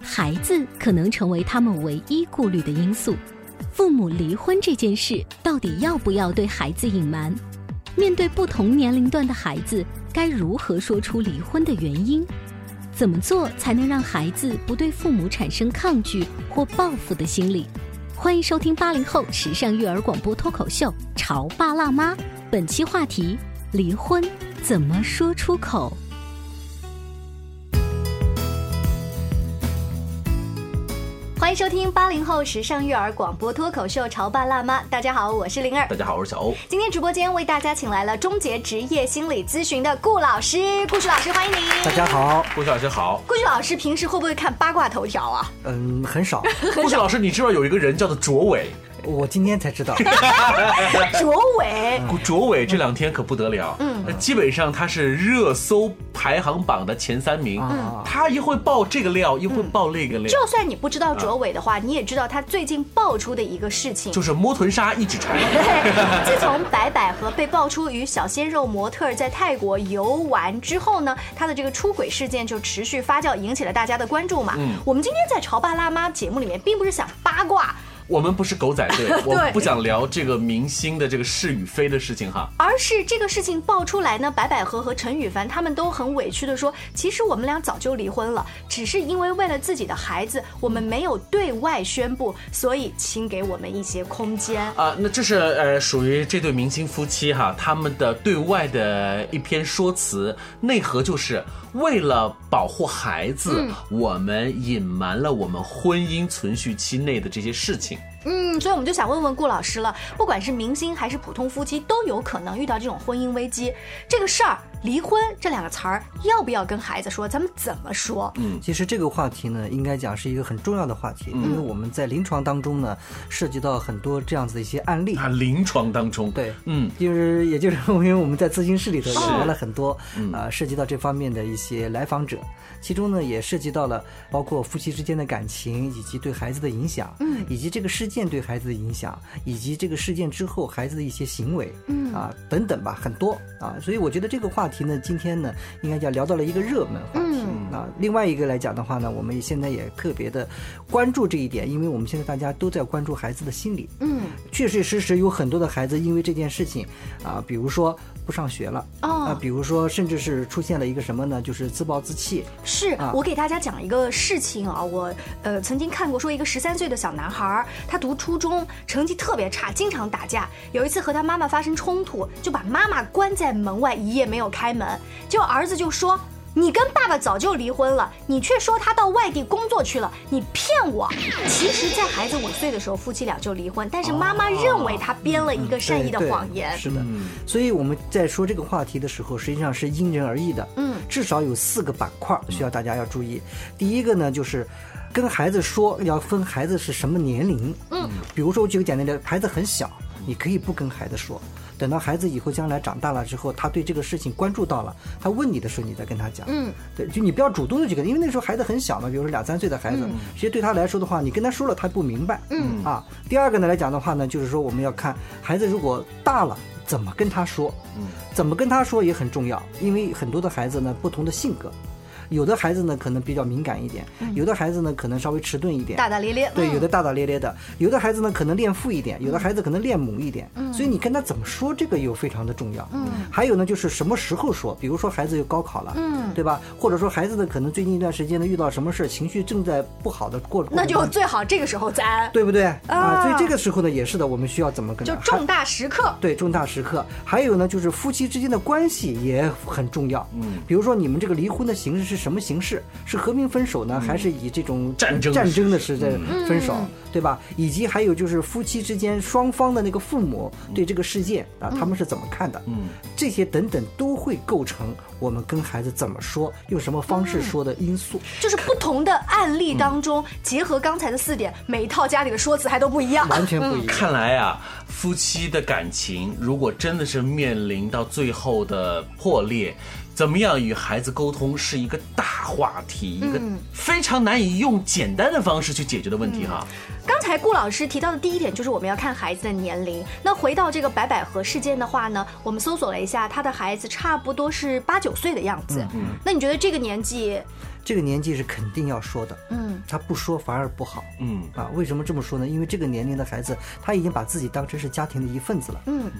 孩子可能成为他们唯一顾虑的因素。父母离婚这件事，到底要不要对孩子隐瞒？面对不同年龄段的孩子，该如何说出离婚的原因？怎么做才能让孩子不对父母产生抗拒或报复的心理？欢迎收听八零后时尚育儿广播脱口秀《潮爸辣妈》，本期话题：离婚怎么说出口？欢迎收听八零后时尚育儿广播脱口秀《潮爸辣妈》。大家好，我是灵儿。大家好，我是小欧。今天直播间为大家请来了终结职业心理咨询的顾老师，顾旭老师，欢迎您。大家好，顾旭老师好。顾旭老师平时会不会看八卦头条啊？嗯，很少。顾旭老师，你知道有一个人叫做卓伟？我今天才知道，卓伟，卓伟这两天可不得了，嗯，基本上他是热搜排行榜的前三名，嗯，他一会爆这个料，一会爆那个料。就算你不知道卓伟的话，你也知道他最近爆出的一个事情，就是摸臀纱一指禅。自从白百合被爆出与小鲜肉模特在泰国游玩之后呢，他的这个出轨事件就持续发酵，引起了大家的关注嘛。嗯，我们今天在潮爸辣妈节目里面，并不是想八卦。我们不是狗仔队，我不想聊这个明星的这个是与非的事情哈，而是这个事情爆出来呢，白百合和陈羽凡他们都很委屈的说，其实我们俩早就离婚了，只是因为为了自己的孩子，我们没有对外宣布，所以请给我们一些空间啊。那这是呃属于这对明星夫妻哈，他们的对外的一篇说辞，内核就是为了保护孩子，我们隐瞒了我们婚姻存续期内的这些事情。嗯，所以我们就想问问顾老师了，不管是明星还是普通夫妻，都有可能遇到这种婚姻危机。这个事儿，离婚这两个词儿，要不要跟孩子说？咱们怎么说？嗯，其实这个话题呢，应该讲是一个很重要的话题，因为我们在临床当中呢，涉及到很多这样子的一些案例。啊，临床当中，对，嗯，就是也就是因为我们在咨询室里头也来了很多啊，涉及到这方面的一些来访者，其中呢也涉及到了包括夫妻之间的感情，以及对孩子的影响，嗯，以及这个事件。对孩子的影响，以及这个事件之后孩子的一些行为，嗯啊等等吧，很多啊，所以我觉得这个话题呢，今天呢，应该叫聊到了一个热门话题。啊，另外一个来讲的话呢，我们现在也特别的关注这一点，因为我们现在大家都在关注孩子的心理。嗯，确确实实有很多的孩子因为这件事情啊，比如说不上学了，啊，比如说甚至是出现了一个什么呢，就是自暴自弃。是我给大家讲一个事情啊，我呃曾经看过说一个十三岁的小男孩，他读初中成绩特别差，经常打架。有一次和他妈妈发生冲突，就把妈妈关在门外一夜没有开门，结果儿子就说。你跟爸爸早就离婚了，你却说他到外地工作去了，你骗我！其实，在孩子五岁的时候，夫妻俩就离婚，但是妈妈认为他编了一个善意的谎言。是的，所以我们在说这个话题的时候，实际上是因人而异的。嗯，至少有四个板块需要大家要注意。第一个呢，就是跟孩子说要分孩子是什么年龄。嗯，比如说我举个简单的，孩子很小，你可以不跟孩子说。等到孩子以后将来长大了之后，他对这个事情关注到了，他问你的时候，你再跟他讲。嗯，对，就你不要主动的去跟，因为那时候孩子很小嘛，比如说两三岁的孩子，其实对他来说的话，你跟他说了，他不明白。嗯啊，第二个呢来讲的话呢，就是说我们要看孩子如果大了，怎么跟他说，嗯，怎么跟他说也很重要，因为很多的孩子呢不同的性格。有的孩子呢可能比较敏感一点，有的孩子呢可能稍微迟钝一点，大大咧咧。对，嗯。有的大大咧咧的，有的孩子呢可能恋父一点，有的孩子可能恋母一点，所以你跟他怎么说，这个又非常的重要。嗯，还有呢就是什么时候说，比如说孩子又高考了，嗯，对吧？或者说孩子呢可能最近一段时间呢遇到什么事儿，情绪正在不好的过，那就过程当中最好这个时候再安，对不对？啊。啊？所以这个时候呢也是的，我们需要怎么跟他就重大时刻。对重大时刻，还有呢，就是夫妻之间的关系也很重要。嗯，比如说你们这个离婚的形式是什么形式？是和平分手呢，还是以这种战争战争的是在分手，嗯对吧？以及还有就是夫妻之间双方的那个父母对这个事件啊，他们是怎么看的？嗯，这些等等都会构成我们跟孩子怎么说，用什么方式说的因素。就是不同的案例当中，结合刚才的四点，每一套家里的说辞还都不一样。完全不一样。看来啊，夫妻的感情如果真的是面临到最后的破裂，怎么样与孩子沟通是一个大话题，一个非常难以用简单的方式去解决的问题哈。刚才顾老师提到的第一点就是我们要看孩子的年龄。那回到这个白百合事件的话呢，我们搜索了一下，他的孩子差不多是八九岁的样子。嗯那你觉得这个年纪，这个年纪是肯定要说的，嗯，他不说反而不好。嗯，啊，为什么这么说呢？因为这个年龄的孩子，他已经把自己当成是家庭的一份子了。嗯，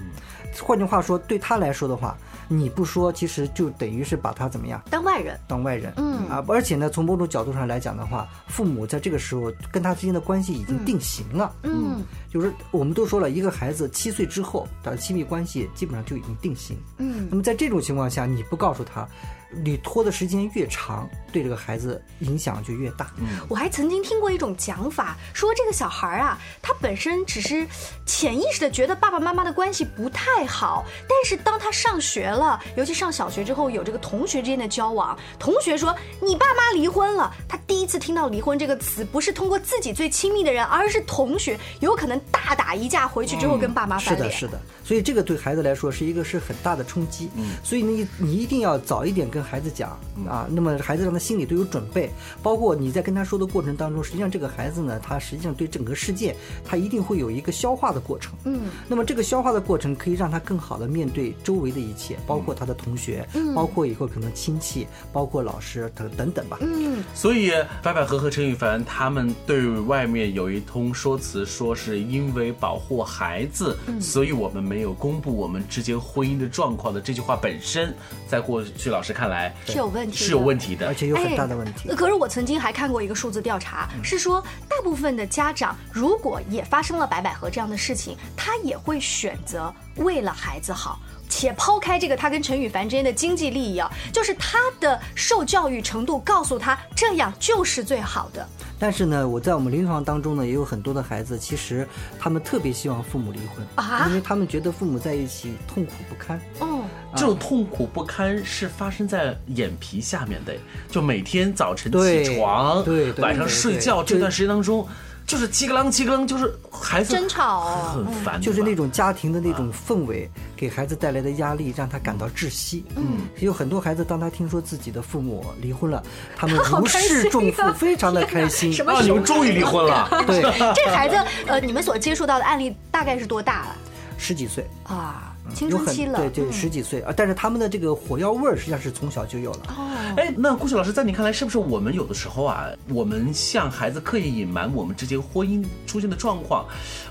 换句话说，对他来说的话，你不说，其实就等于是把他怎么样当外人，当外人。嗯啊，而且呢，从某种角度上来讲的话，父母在这个时候跟他之间的关系已经定型了。嗯就是我们都说了，一个孩子七岁之后他的亲密关系基本上就已经定型。嗯那么在这种情况下，你不告诉他，你拖的时间越长，对这个孩子影响就越大。我还曾经听过一种讲法，说这个小孩啊，他本身只是潜意识的觉得爸爸妈妈的关系不太好，但是当他上学了，尤其上小学之后，有这个同学之间的交往，同学说你爸妈离婚了，他第一次听到离婚这个词，不是通过自己最亲密的人，而是同学，有可能大打一架回去之后跟爸妈是的，是的，所以这个对孩子来说是一个是很大的冲击。嗯，所以你你一定要早一点跟孩子讲啊，那么孩子让他心里都有准备，包括你在跟他说的过程当中，实际上这个孩子呢，他实际上对整个世界，他一定会有一个消化的过程。嗯，那么这个消化的过程可以让他更好的面对周围的一切，包括他的同学，包括以后可能亲戚，包括老师等等等吧。嗯，所以白百合和陈羽凡他们对外面有一通说辞，说是因为保护孩子，所以我们没有公布我们之间婚姻的状况的这句话本身，在过去老师看来是有问题的是有问题的而。且有很大的问题。哎可是我曾经还看过一个数字调查，是说大部分的家长如果也发生了白百合这样的事情，他也会选择为了孩子好。且抛开这个他跟陈羽凡之间的经济利益啊，就是他的受教育程度告诉他这样就是最好的。但是呢，我在我们临床当中呢，也有很多的孩子，其实他们特别希望父母离婚啊因为他们觉得父母在一起痛苦不堪。嗯，这种痛苦不堪是发生在眼皮下面的，就每天早晨起床，对对晚上睡觉这段时间当中，就是叽个啷叽个啷，就是孩子争吵很烦，就是那种种家庭的那种氛围，给孩子带来的压力，让他感到窒息。嗯，有很多孩子，当他听说自己的父母离婚了，他们 如好开心释重负啊，非常的开心。什么啊，你们终于离婚了。对，这孩子，呃，你们所接触到的案例大概是多大了十几岁，啊？青春期了，对对，嗯十几岁啊，但是他们的这个火药味儿实际上是从小就有了。哎，那顾雪老师，在你看来，是不是我们有的时候啊，我们向孩子刻意隐瞒我们之间婚姻出现的状况，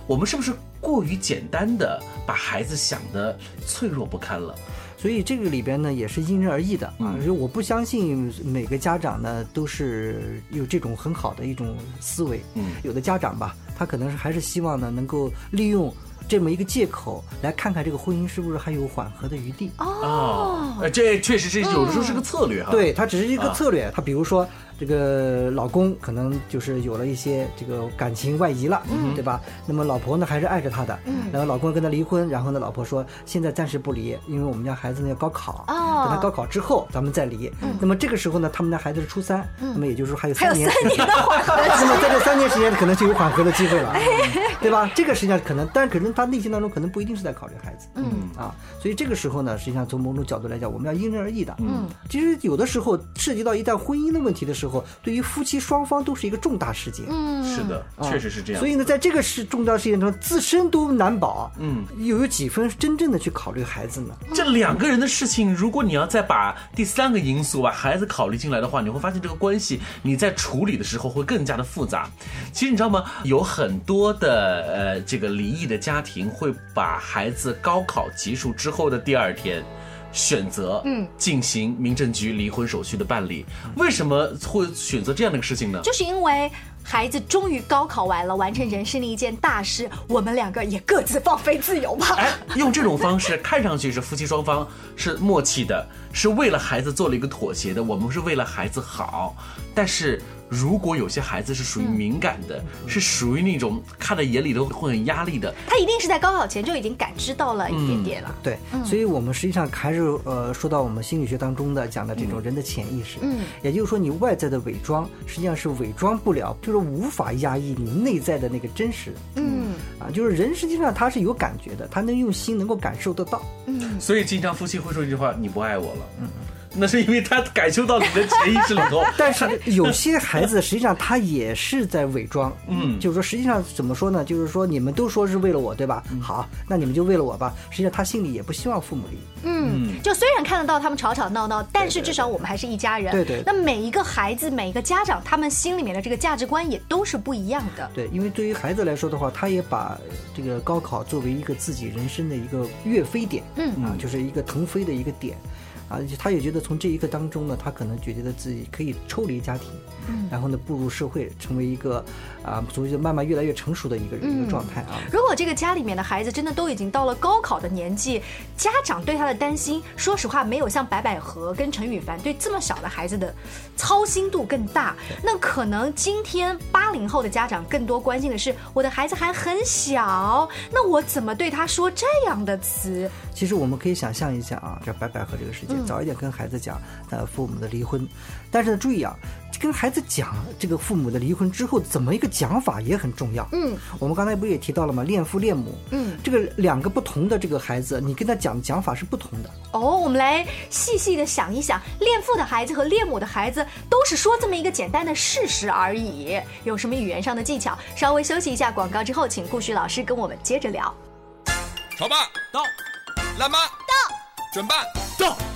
我们是不是过于简单的把孩子想的脆弱不堪了？所以这个里边呢也是因人而异的啊，嗯所以我不相信每个家长呢都是有这种很好的一种思维。嗯有的家长吧，他可能是还是希望呢能够利用这么一个借口来看看这个婚姻是不是还有缓和的余地。哦，呃这确实是有的时候是个策略哈。对，它只是一个啊策略。它比如说，这个老公可能就是有了一些这个感情外移了，对吧？那么老婆呢还是爱着他的，然后老公跟他离婚，然后呢老婆说现在暂时不离，因为我们家孩子呢要高考，哦。等他高考之后咱们再离。那么这个时候呢，他们家孩子是初三，那么也就是说还有三年。三年。的缓和的 那么在这三年时间，可能就有缓和的机会了，对吧？这个实际上可能，但可能他内心当中可能不一定是在考虑孩子，嗯。啊，所以这个时候呢，实际上从某种角度来讲，我们要因人而异的，嗯，其实有的时候涉及到一旦婚姻的问题的时时候，对于夫妻双方都是一个重大事件。嗯，是的，确实是这样。所以呢，在这个事重大事件中，自身都难保，嗯，又有几分真正的去考虑孩子呢？这两个人的事情，如果你要再把第三个因素把孩子考虑进来的话，你会发现这个关系你在处理的时候会更加的复杂。其实你知道吗？有很多的呃这个离异的家庭会把孩子高考结束之后的第二天。选择嗯进行民政局离婚手续的办理，为什么会选择这样的一个事情呢？就是因为孩子终于高考完了，完成人生的一件大事，我们两个也各自放飞自由吧。哎，用这种方式看上去是夫妻双方是默契的，是为了孩子做了一个妥协的，我们是为了孩子好，但是。如果有些孩子是属于敏感的，是属于那种看在眼里都会很压力的，他一定是在高考前就已经感知到了一点点了。对，所以我们实际上还是呃说到我们心理学当中的讲的这种人的潜意识，嗯，也就是说你外在的伪装实际上是伪装不了，就是无法压抑你内在的那个真实。嗯，啊，就是人实际上他是有感觉的，他能用心能够感受得到。嗯，所以经常夫妻会说一句话：“你不爱我了。”嗯。那是因为他感受到你的潜意识里头，但是有些孩子实际上他也是在伪装，嗯，就是说实际上怎么说呢？就是说你们都说是为了我，对吧？好，那你们就为了我吧。实际上他心里也不希望父母离。嗯，就虽然看得到他们吵吵闹闹，但是至少我们还是一家人。对对。那每一个孩子，每一个家长，他们心里面的这个价值观也都是不一样的。对，因为对于孩子来说的话，他也把这个高考作为一个自己人生的一个跃飞点，嗯啊，就是一个腾飞的一个点。啊，他也觉得从这一刻当中呢，他可能觉得自己可以抽离家庭，嗯，然后呢步入社会，成为一个啊，所谓就慢慢越来越成熟的一个人一个状态啊。如果这个家里面的孩子真的都已经到了高考的年纪，家长对他的担心，说实话没有像白百合跟陈羽凡对这么小的孩子的操心度更大。那可能今天八零后的家长更多关心的是，我的孩子还很小，那我怎么对他说这样的词？其实我们可以想象一下啊，这白百合这个事件。早一点跟孩子讲，呃，父母的离婚，但是呢，注意啊，跟孩子讲这个父母的离婚之后，怎么一个讲法也很重要。嗯，我们刚才不也提到了吗？恋父恋母，嗯，这个两个不同的这个孩子，你跟他讲讲法是不同的。哦，我们来细细的想一想，恋父的孩子和恋母的孩子都是说这么一个简单的事实而已，有什么语言上的技巧？稍微休息一下广告之后，请顾旭老师跟我们接着聊。潮爸到，辣妈到，准爸到。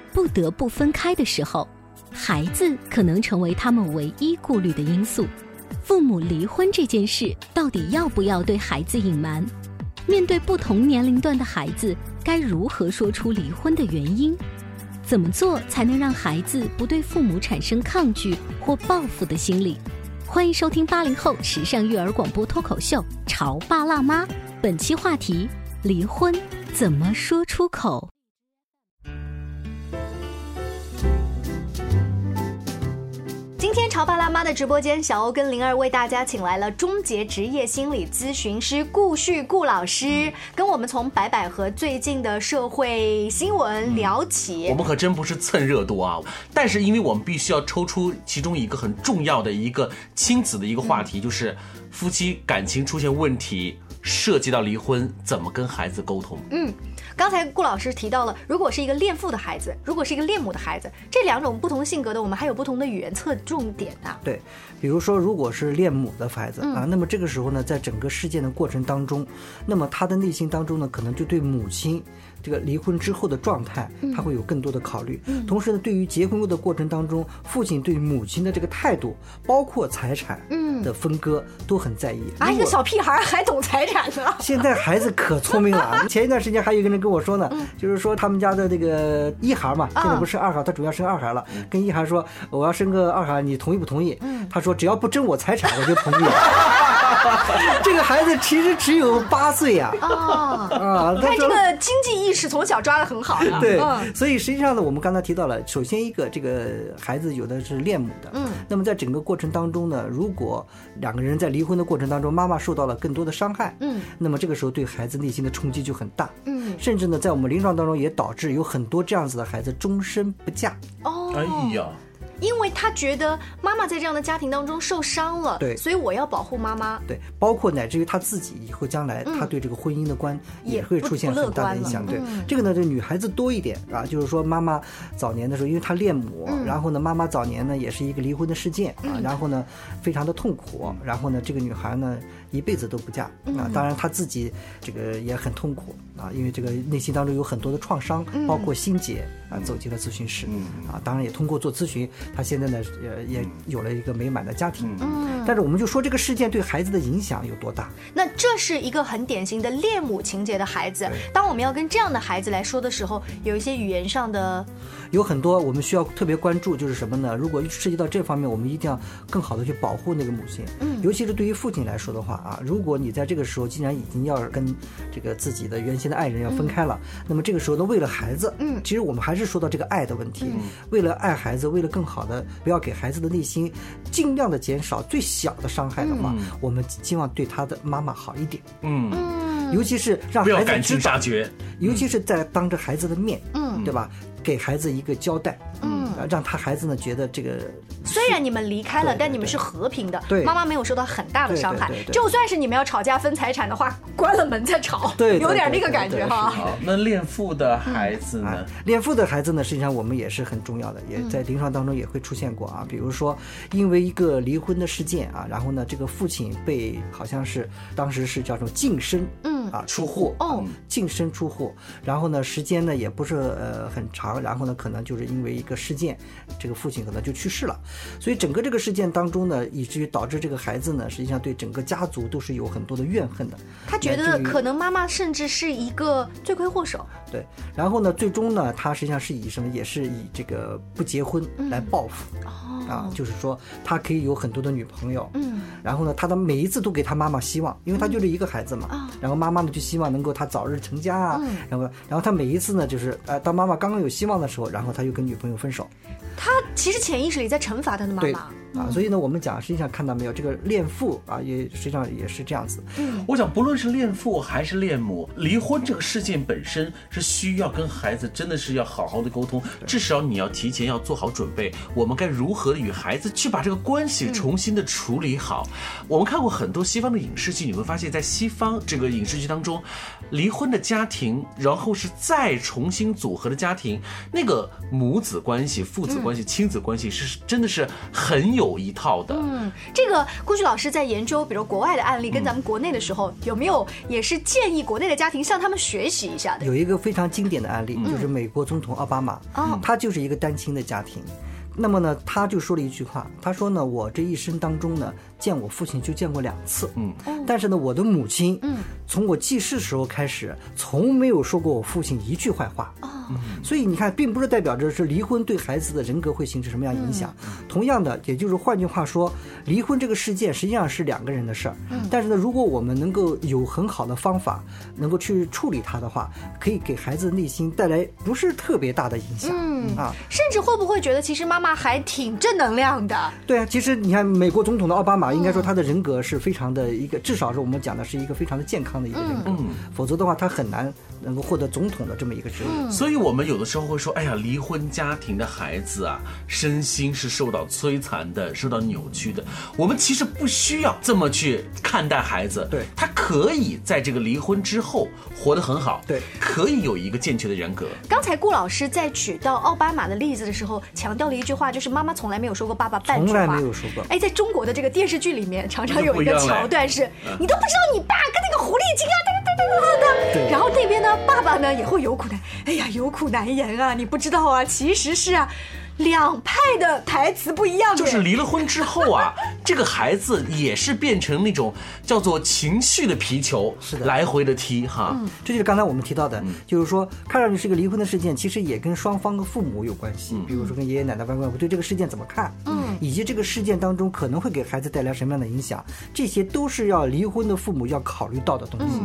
不得不分开的时候，孩子可能成为他们唯一顾虑的因素。父母离婚这件事，到底要不要对孩子隐瞒？面对不同年龄段的孩子，该如何说出离婚的原因？怎么做才能让孩子不对父母产生抗拒或报复的心理？欢迎收听八零后时尚育儿广播脱口秀《潮爸辣妈》，本期话题：离婚怎么说出口？今天潮爸辣妈的直播间，小欧跟灵儿为大家请来了终结职业心理咨询师顾旭顾老师，跟我们从白百合最近的社会新闻聊起。我们可真不是蹭热度啊，但是因为我们必须要抽出其中一个很重要的一个亲子的一个话题，就是夫妻感情出现问题，涉及到离婚，怎么跟孩子沟通？嗯。刚才顾老师提到了，如果是一个恋父的孩子，如果是一个恋母的孩子，这两种不同性格的，我们还有不同的语言侧重点呢。对，比如说，如果是恋母的孩子啊，那么这个时候呢，在整个事件的过程当中，那么他的内心当中呢，可能就对母亲这个离婚之后的状态，他会有更多的考虑。同时呢，对于结婚后的过程当中，父亲对母亲的这个态度，包括财产的分割，都很在意。啊，一个小屁孩还懂财产呢。现在孩子可聪明了。前一段时间还有一个人跟我说呢，就是说他们家的这个一孩嘛，现在不是二孩，他主要生二孩了。跟一孩说，我要生个二孩，你同意不同意？他说只要不争我财产，我就同意。这个孩子其实只有八岁呀。哦，啊，他这个经济意识从小抓的很好呀。对嗯，所以实际上呢，我们刚才提到了，首先一个这个孩子有的是恋母的，嗯，那么在整个过程当中呢，如果两个人在离婚的过程当中，妈妈受到了更多的伤害，嗯，那么这个时候对孩子内心的冲击就很大，嗯，甚至呢，在我们临床当中也导致有很多这样子的孩子终身不嫁，哦，哎呀，因为他觉得妈妈在这样的家庭当中受伤了，对。所以我要保护妈妈。对，包括乃至于他自己以后将来，他对这个婚姻的观也也会出现很大的影响。对。嗯，这个呢，这女孩子多一点啊，就是说妈妈早年的时候，因为她恋母，然后呢，妈妈早年呢也是一个离婚的事件啊，然后呢非常的痛苦，然后呢这个女孩呢一辈子都不嫁啊，当然她自己这个也很痛苦啊，因为这个内心当中有很多的创伤，包括心结啊，走进了咨询室啊，当然也通过做咨询，他现在呢呃也有了一个美满的家庭。嗯，但是我们就说这个事件对孩子的影响有多大？那这是一个很典型的恋母情节的孩子。当我们要跟这样的孩子来说的时候，有一些语言上的，有很多我们需要特别关注，就是什么呢？如果涉及到这方面，我们一定要更好的去保护那个母亲。嗯，尤其是对于父亲来说的话啊，如果你在这个时候既然已经要跟这个自己的原先的爱人要分开了，那么这个时候呢，为了孩子，嗯，其实我们还是说到这个爱的问题。为了爱孩子，为了更好的不要给孩子的内心尽量的减少最小的伤害的话，我们希望对他的妈妈好一点，嗯，尤其是让孩子知道杀绝。尤其是在当着孩子的面，嗯对吧？给孩子一个交代，嗯，让他孩子呢觉得这个虽然你们离开了，对对但你们是和平的，对妈妈没有受到很大的伤害对对对。对就算是你们要吵架分财产的话，关了门再吵，对对有点那个感觉哈。好，那恋父的孩子呢啊？，恋父的孩子呢，实际上我们也是很重要的，也在临床当中也会出现过啊。比如说，因为一个离婚的事件啊，然后呢，这个父亲被好像是当时是叫做净身，嗯。啊出户哦。嗯。净身出户，然后呢，时间呢也不是呃很长，然后呢，可能就是因为一个事件，这个父亲可能就去世了，所以整个这个事件当中呢，以至于导致这个孩子呢，实际上对整个家族都是有很多的怨恨的。他觉得可能妈妈甚至是一个罪魁祸首。对，然后呢，最终呢，他实际上是以什么，也是以这个不结婚来报复。啊，就是说他可以有很多的女朋友，嗯，然后呢，他的每一次都给他妈妈希望，因为他就这一个孩子嘛，啊然后妈妈呢就希望能够他早日成家啊，然后然后他每一次呢就是呃，当妈妈刚刚有希望的时候，然后他又跟女朋友分手，他其实潜意识里在惩罚他的妈对妈。啊，所以呢，我们讲实际上看到没有，这个恋父啊，也实际上也是这样子，我想，不论是恋父还是恋母，离婚这个事件本身是需要跟孩子真的是要好好的沟通，至少你要提前要做好准备。我们该如何与孩子去把这个关系重新的处理好？我们看过很多西方的影视剧，你会发现在西方这个影视剧当中，离婚的家庭，然后是再重新组合的家庭，那个母子关系、父子关系、亲子关系是真的是很有一套的。嗯，这个顾旭老师在研究，比如国外的案例跟咱们国内的时候，有没有也是建议国内的家庭向他们学习一下的？有一个非常经典的案例，就是美国总统奥巴马，哦。他就是一个单亲的家庭。那么呢，他就说了一句话，他说呢，我这一生当中呢，见我父亲就见过两次，嗯，但是呢，我的母亲，嗯，从我记事时候开始，从没有说过我父亲一句坏话，哦所以你看，并不是代表着是离婚对孩子的人格会形成什么样影响。同样的，也就是换句话说，离婚这个事件实际上是两个人的事儿。但是呢，如果我们能够有很好的方法，能够去处理它的话，可以给孩子内心带来不是特别大的影响。嗯啊，甚至会不会觉得其实妈妈还挺正能量的？对啊，其实你看，美国总统的奥巴马，应该说他的人格是非常的一个，至少是我们讲的是一个非常的健康的一个人格，否则的话，他很难能够获得总统的这么一个职位。所以，我们有的时候会说，哎呀，离婚家庭的孩子啊，身心是受到摧残的，受到扭曲的。我们其实不需要这么去看待孩子，对。他可以在这个离婚之后活得很好，对。可以有一个健全的人格。刚才顾老师在举到奥巴马的例子的时候，强调了一句话，就是妈妈从来没有说过爸爸半句话。从来没有说过。哎，在中国的这个电视剧里面，常常有一个桥段是，你都不知道你爸跟那个狐狸精啊，哒哒哒哒哒然后那边呢，爸爸呢也会有苦难，哎呀，有苦难言啊，你不知道啊，其实是啊，两派的台词不一样，就是离了婚之后啊，这个孩子也是变成那种叫做情绪的皮球，是的。来回的踢哈。这就是刚才我们提到的，就是说看上去是一个离婚的事件，其实也跟双方的父母有关系。比如说跟爷爷奶奶、外公外婆对这个事件怎么看，嗯，以及这个事件当中可能会给孩子带来什么样的影响，这些都是要离婚的父母要考虑到的东西。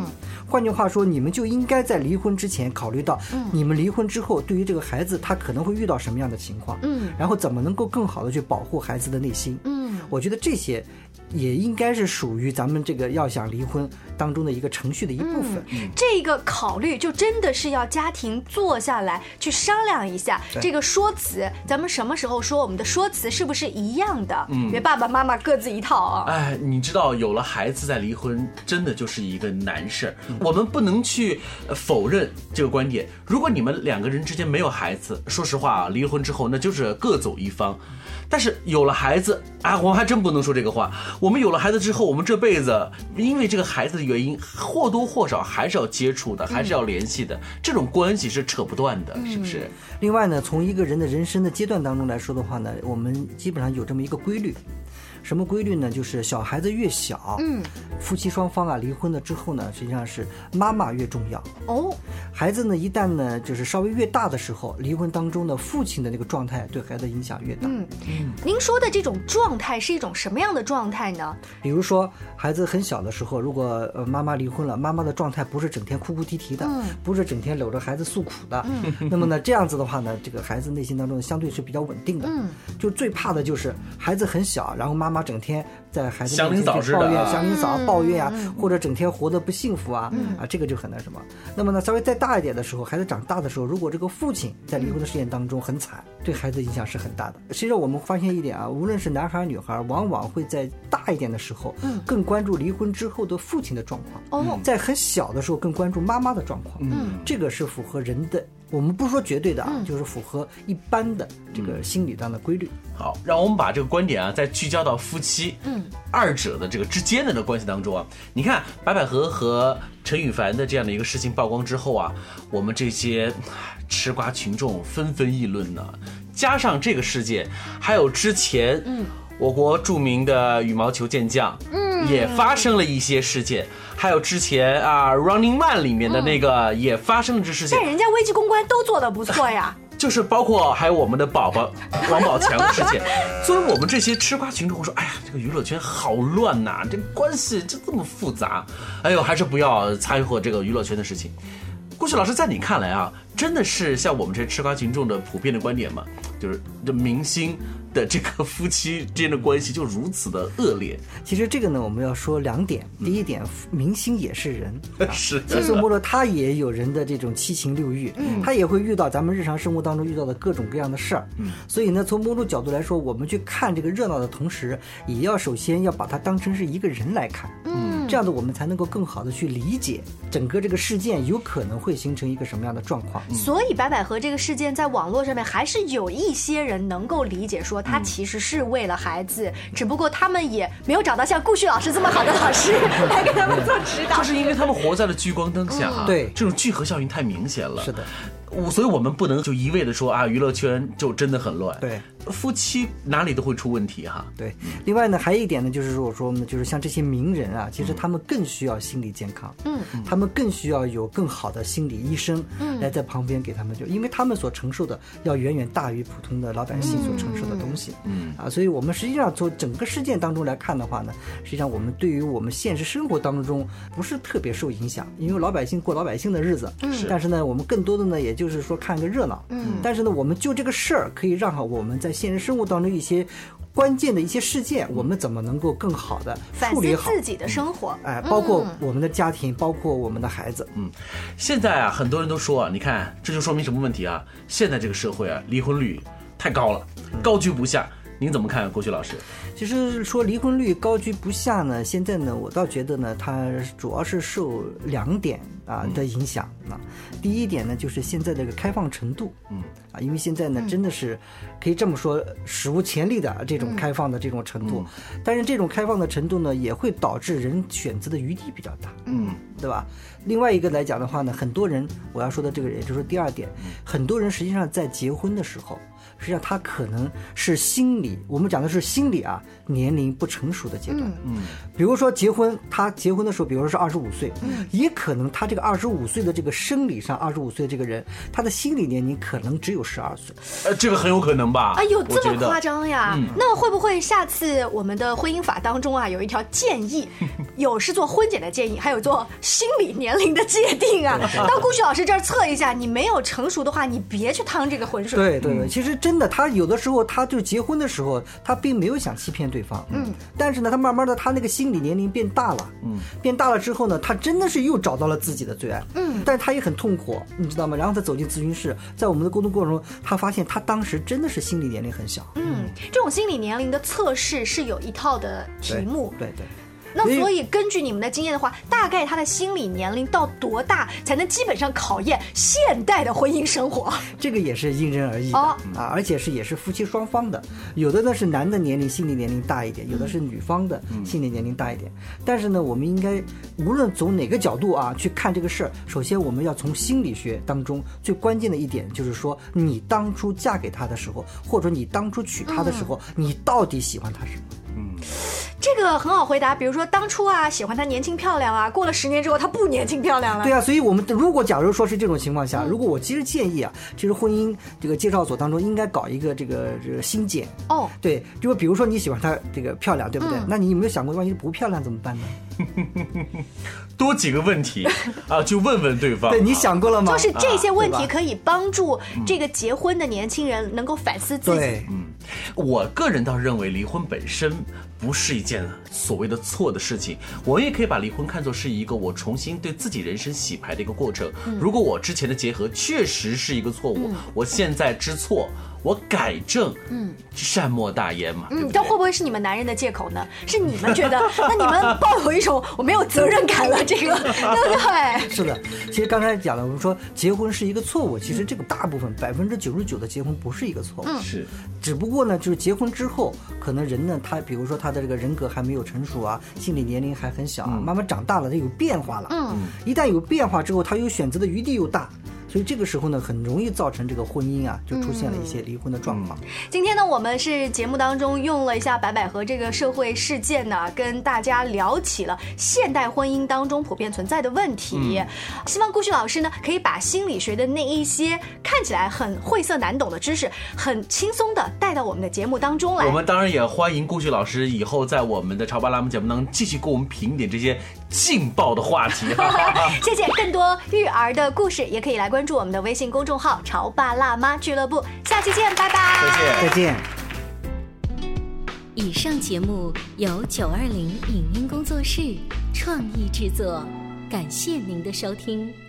换句话说，你们就应该在离婚之前考虑到，你们离婚之后对于这个孩子他可能会遇到什么样的情况，嗯，然后怎么能够更好的去保护孩子的内心，嗯，我觉得这些。也应该是属于咱们这个要想离婚当中的一个程序的一部分。这个考虑就真的是要家庭坐下来去商量一下，这个说辞，咱们什么时候说我们的说辞是不是一样的？嗯，别爸爸妈妈各自一套啊。哎，你知道有了孩子再离婚，真的就是一个难事儿。我们不能去呃否认这个观点。如果你们两个人之间没有孩子，说实话啊，离婚之后那就是各走一方。但是有了孩子，啊，我还真不能说这个话。我们有了孩子之后，我们这辈子因为这个孩子的原因，或多或少还是要接触的，还是要联系的。这种关系是扯不断的，是不是？另外呢，从一个人的人生的阶段当中来说的话呢，我们基本上有这么一个规律。什么规律呢？就是小孩子越小，嗯，夫妻双方啊离婚了之后呢，实际上是妈妈越重要。哦，孩子呢一旦呢就是稍微越大的时候，离婚当中的父亲的那个状态对孩子影响越大。嗯，您说的这种状态是一种什么样的状态呢？比如说，孩子很小的时候，如果呃妈妈离婚了，妈妈的状态不是整天哭哭啼啼的，不是整天搂着孩子诉苦的，那么呢，这样子的话呢，这个孩子内心当中相对是比较稳定的。嗯，就最怕的就是孩子很小，然后妈妈整天在孩子面前抱怨、啊祥林嫂抱怨啊，或者整天活得不幸福啊，啊，这个就很那什么。那么呢，稍微再大一点的时候，孩子长大的时候，如果这个父亲在离婚的事件当中很惨，对孩子影响是很大的。实际上，我们发现一点啊，无论是男孩女孩，往往会在大一点的时候，更关注离婚之后的父亲的状况。哦在很小的时候更关注妈妈的状况。嗯，这个是符合人的，我们不说绝对的啊，就是符合一般的这个心理上的规律。好，让我们把这个观点啊，再聚焦到夫妻，嗯，二者的这个之间的这关系当中啊。你看白百合和陈羽凡的这样的一个事情曝光之后啊，我们这些 吃瓜群众纷纷议论呢。加上这个事件，还有之前，嗯，我国著名的羽毛球健将，嗯，也发生了一些事件，还有之前啊《Running Man》里面的那个也发生了这事情但。人家危机公关都做的不错呀。就是包括还有我们的宝宝 王宝强的事情，作为我们这些吃瓜群众，我说，哎呀，这个娱乐圈好乱呐、这关系就这么复杂，哎呦，还是不要掺和这个娱乐圈的事情。顾旭老师，在你看来啊，真的是像我们这些吃瓜群众的普遍的观点吗？就是这明星的这个夫妻之间的关系就如此的恶劣，其实这个呢，我们要说两点。第一点，明星也是人，啊是其实莫洛他也有人的这种七情六欲，他也会遇到咱们日常生活当中遇到的各种各样的事儿。所以呢，从某种角度来说，我们去看这个热闹的同时，也要首先要把它当成是一个人来看。嗯，这样的我们才能够更好的去理解整个这个事件有可能会形成一个什么样的状况。所以白百合这个事件在网络上面还是有一些人能够理解，说他其实是为了孩子，只不过他们也没有找到像顾旭老师这么好的老师 来给他们做指导。就是因为他们活在了聚光灯下、啊对这种聚合效应太明显了。是的，我所以我们不能就一味的说啊，娱乐圈就真的很乱。对，夫妻哪里都会出问题哈。对，另外呢，还有一点呢，就是说我说呢，就是像这些名人啊，其实他们更需要心理健康，嗯，他们更需要有更好的心理医生，嗯，来在旁边给他们就，因为他们所承受的要远远大于普通的老百姓所承受的东西，嗯，啊，所以我们实际上从整个事件当中来看的话呢，实际上我们对于我们现实生活当中不是特别受影响，因为老百姓过老百姓的日子，嗯，但是呢，我们更多的呢，也就是说看个热闹，嗯，但是呢，我们就这个事儿可以让好我们在现实生活当中一些。关键的一些事件，我们怎么能够更好的处理好？自己的生活。哎，包括我们的家庭，包括我们的孩子。嗯，现在啊，很多人都说啊，你看，这就说明什么问题啊？现在这个社会啊，离婚率太高了，高居不下。您怎么看，郭旭老师？其实说离婚率高居不下呢，现在呢，我倒觉得呢，它主要是受两点啊的影响。啊。第一点呢，就是现在这个开放程度，嗯啊，因为现在呢真的是可以这么说，史无前例的这种开放的这种程度，但是这种开放的程度呢，也会导致人选择的余地比较大，嗯，对吧？另外一个来讲的话呢，很多人我要说的这个，也就是说第二点，很多人实际上在结婚的时候。实际上，他可能是心理，我们讲的是心理啊，年龄不成熟的阶段。嗯，比如说结婚，他结婚的时候，比如说是二十五岁，嗯，也可能他这个二十五岁的这个生理上，二十五岁的这个人，他的心理年龄可能只有十二岁。呃，这个很有可能吧？哎呦这么夸张呀？那会不会下次我们的婚姻法当中啊，有一条建议，有是做婚检的建议，还有做心理年龄的界定啊？到顾旭老师这儿测一下，你没有成熟的话，你别去趟这个浑水。对对对，其实。真的，他有的时候，他就结婚的时候，他并没有想欺骗对方。嗯，但是呢，他慢慢的，他那个心理年龄变大了。嗯，变大了之后呢，他真的是又找到了自己的最爱。嗯，但是他也很痛苦，你知道吗？然后他走进咨询室，在我们的沟通过程中，他发现他当时真的是心理年龄很小。嗯，这种心理年龄的测试是有一套的题目。对对。那所以根据你们的经验的话，大概他的心理年龄到多大才能基本上考验现代的婚姻生活？这个也是因人而异的啊，而且是也是夫妻双方的，有的呢是男的年龄心理年龄大一点，有的是女方的心理年龄大一点。但是呢，我们应该无论从哪个角度啊去看这个事儿，首先我们要从心理学当中最关键的一点就是说，你当初嫁给他的时候，或者你当初娶他的时候，你到底喜欢他什么？嗯。这个很好回答，比如说当初啊喜欢她年轻漂亮啊，过了十年之后她不年轻漂亮了。对啊，所以我们如果假如说是这种情况下，如果我其实建议啊，其实婚姻这个介绍所当中应该搞一个这个这个新检哦，对，就比如说你喜欢她这个漂亮，对不对？那你有没有想过，万一不漂亮怎么办呢？多几个问题 啊，就问问对方。对你想过了吗？就是这些问题可以帮助这个结婚的年轻人能够反思自己。嗯，我个人倒认为离婚本身。不是一件所谓的错的事情，我也可以把离婚看作是一个我重新对自己人生洗牌的一个过程。如果我之前的结合确实是一个错误，我现在知错。我改正，嗯，善莫大焉嘛。嗯，这会不会是你们男人的借口呢？是你们觉得？那你们抱有一种我没有责任感了，这个 对不对？是的，其实刚才讲了，我们说结婚是一个错误，其实这个大部分百分之九十九的结婚不是一个错误，是，只不过呢，就是结婚之后，可能人呢，他比如说他的这个人格还没有成熟啊，心理年龄还很小，啊，慢慢长大了，他有变化了。嗯，一旦有变化之后，他有选择的余地又大。所以这个时候呢，很容易造成这个婚姻啊，就出现了一些离婚的状况。今天呢，我们是节目当中用了一下白百合这个社会事件呢，跟大家聊起了现代婚姻当中普遍存在的问题。希望顾旭老师呢，可以把心理学的那一些看起来很晦涩难懂的知识，很轻松的带到我们的节目当中来。我们当然也欢迎顾旭老师以后在我们的潮爸栏目节目当中继续给我们评点这些劲爆的话题。谢谢，更多育儿的故事也可以来关。注我们的微信公众号“潮爸辣妈俱乐部”，下期见，拜拜！再见，再见。以上节目由九二零影音工作室创意制作，感谢您的收听。